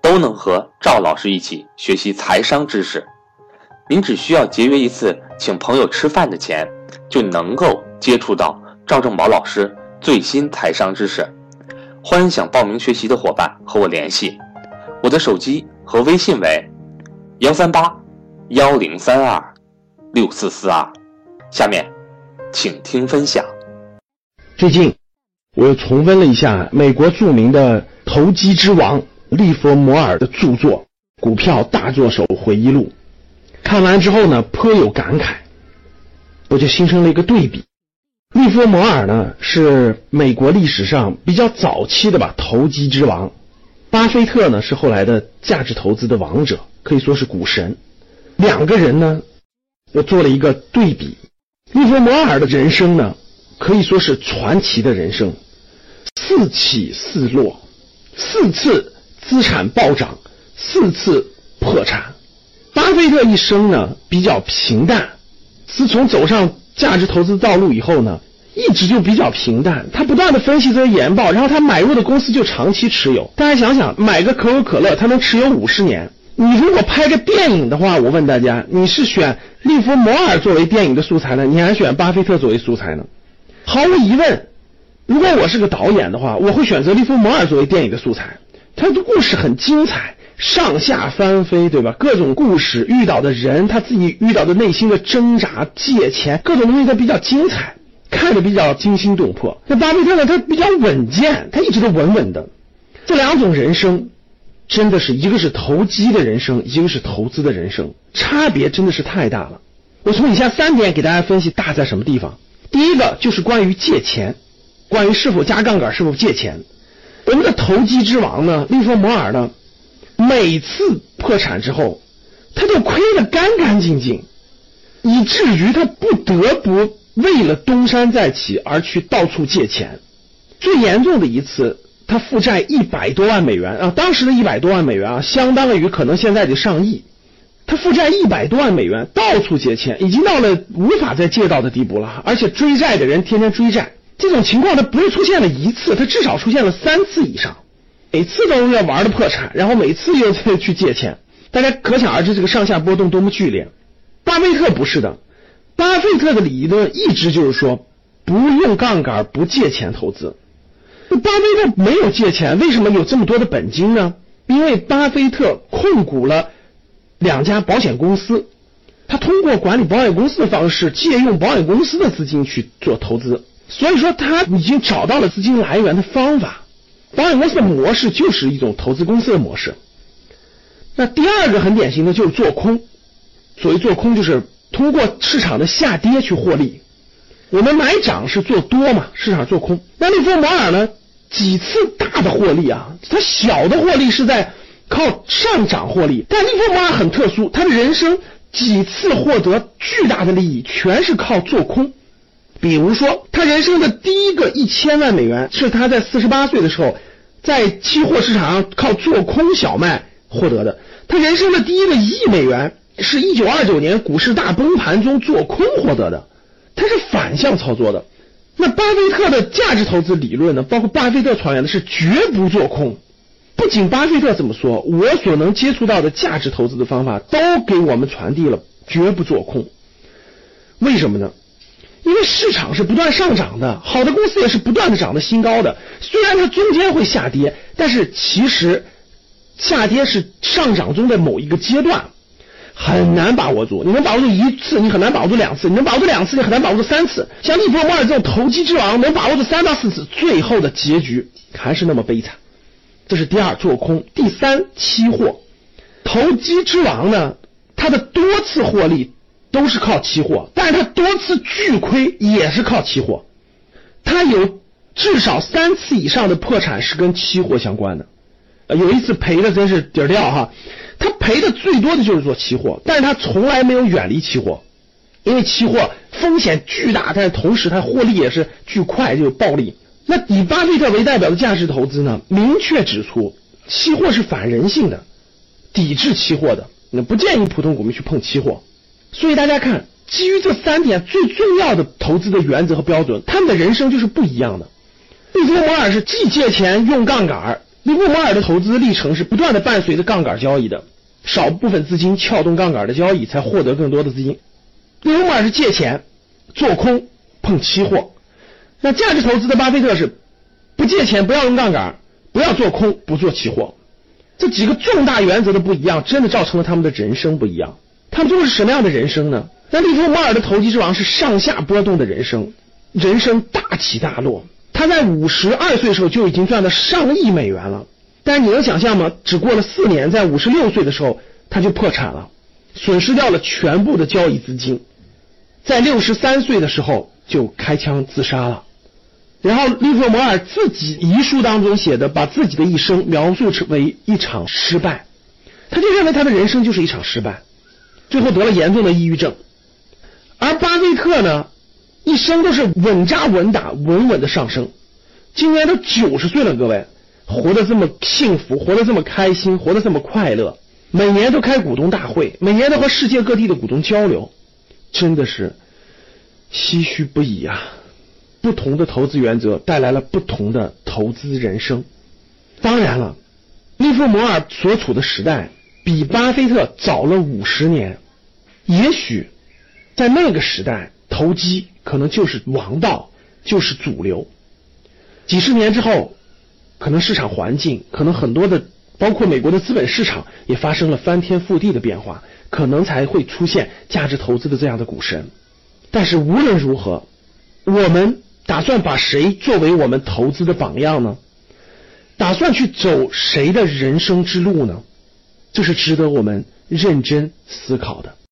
都能和赵老师一起学习财商知识，您只需要节约一次请朋友吃饭的钱，就能够接触到赵正宝老师最新财商知识。欢迎想报名学习的伙伴和我联系，我的手机和微信为幺三八幺零三二六四四二。下面，请听分享。最近，我又重温了一下美国著名的投机之王。利弗摩尔的著作《股票大作手回忆录》，看完之后呢，颇有感慨，我就形成了一个对比。利弗摩尔呢是美国历史上比较早期的吧投机之王，巴菲特呢是后来的价值投资的王者，可以说是股神。两个人呢，我做了一个对比。利弗摩尔的人生呢，可以说是传奇的人生，四起四落，四次。资产暴涨，四次破产。巴菲特一生呢比较平淡，自从走上价值投资道路以后呢，一直就比较平淡。他不断的分析这些研报，然后他买入的公司就长期持有。大家想想，买个可口可乐，他能持有五十年。你如果拍个电影的话，我问大家，你是选利弗摩尔作为电影的素材呢，你还选巴菲特作为素材呢？毫无疑问，如果我是个导演的话，我会选择利弗摩尔作为电影的素材。他的故事很精彩，上下翻飞，对吧？各种故事遇到的人，他自己遇到的内心的挣扎、借钱，各种东西都比较精彩，看着比较惊心动魄。那巴菲特呢？他比较稳健，他一直都稳稳的。这两种人生，真的是一个是投机的人生，一个是投资的人生，差别真的是太大了。我从以下三点给大家分析大在什么地方。第一个就是关于借钱，关于是否加杠杆，是否借钱。我们的投机之王呢，利弗摩尔呢，每次破产之后，他就亏得干干净净，以至于他不得不为了东山再起而去到处借钱。最严重的一次，他负债一百多万美元啊，当时的一百多万美元啊，相当于可能现在的上亿。他负债一百多万美元，到处借钱，已经到了无法再借到的地步了，而且追债的人天天追债。这种情况它不是出现了一次，它至少出现了三次以上，每次都要玩的破产，然后每次又再去借钱，大家可想而知这个上下波动多么剧烈。巴菲特不是的，巴菲特的理论一直就是说不用杠杆，不借钱投资。巴菲特没有借钱，为什么有这么多的本金呢？因为巴菲特控股了两家保险公司，他通过管理保险公司的方式，借用保险公司的资金去做投资。所以说他已经找到了资金来源的方法，保险公司的模式就是一种投资公司的模式。那第二个很典型的就是做空，所谓做空就是通过市场的下跌去获利。我们买涨是做多嘛，市场做空。那利弗摩尔呢，几次大的获利啊，他小的获利是在靠上涨获利，但利弗摩尔很特殊，他的人生几次获得巨大的利益，全是靠做空。比如说，他人生的第一个一千万美元是他在四十八岁的时候，在期货市场上靠做空小麦获得的。他人生的第一个一亿美元是一九二九年股市大崩盘中做空获得的。他是反向操作的。那巴菲特的价值投资理论呢？包括巴菲特传言的是绝不做空。不仅巴菲特这么说，我所能接触到的价值投资的方法都给我们传递了绝不做空。为什么呢？因为市场是不断上涨的，好的公司也是不断的涨的新高的。虽然它中间会下跌，但是其实下跌是上涨中的某一个阶段，很难把握住。你能把握住一次，你很难把握住两次；你能把握住两次，你很难把握住三次。像利弗莫尔这种投机之王，能把握住三到四次，最后的结局还是那么悲惨。这是第二，做空；第三，期货。投机之王呢，他的多次获利。都是靠期货，但他多次巨亏也是靠期货，他有至少三次以上的破产是跟期货相关的，有一次赔的真是底儿掉哈，他赔的最多的就是做期货，但是他从来没有远离期货，因为期货风险巨大，但是同时它获利也是巨快，就有暴利。那以巴菲特为代表的价值投资呢，明确指出期货是反人性的，抵制期货的，那不建议普通股民去碰期货。所以大家看，基于这三点最重要的投资的原则和标准，他们的人生就是不一样的。利弗摩尔是既借钱用杠杆，利弗摩尔的投资历程是不断的伴随着杠杆交易的，少部分资金撬动杠杆的交易，才获得更多的资金。利弗摩尔是借钱做空碰期货，那价值投资的巴菲特是不借钱不要用杠杆，不要做空不做期货，这几个重大原则的不一样，真的造成了他们的人生不一样。他们都是什么样的人生呢？那利弗摩尔的投机之王是上下波动的人生，人生大起大落。他在五十二岁的时候就已经赚了上亿美元了，但是你能想象吗？只过了四年，在五十六岁的时候他就破产了，损失掉了全部的交易资金，在六十三岁的时候就开枪自杀了。然后利弗摩尔自己遗书当中写的，把自己的一生描述成为一场失败，他就认为他的人生就是一场失败，最后得了严重的抑郁症。而巴菲特呢？一生都是稳扎稳打、稳稳的上升，今年都九十岁了，各位活得这么幸福，活得这么开心，活得这么快乐，每年都开股东大会，每年都和世界各地的股东交流，真的是唏嘘不已啊！不同的投资原则带来了不同的投资人生。当然了，利弗摩尔所处的时代比巴菲特早了五十年，也许在那个时代。投机可能就是王道，就是主流。几十年之后，可能市场环境，可能很多的，包括美国的资本市场也发生了翻天覆地的变化，可能才会出现价值投资的这样的股神。但是无论如何，我们打算把谁作为我们投资的榜样呢？打算去走谁的人生之路呢？就是值得我们认真思考的。